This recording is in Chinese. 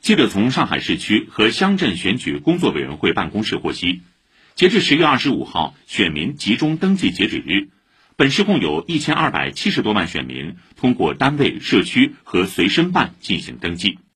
记者从上海市区和乡镇选举工作委员会办公室获悉，截至十月二十五号选民集中登记截止日，本市共有一千二百七十多万选民通过单位、社区和随身办进行登记。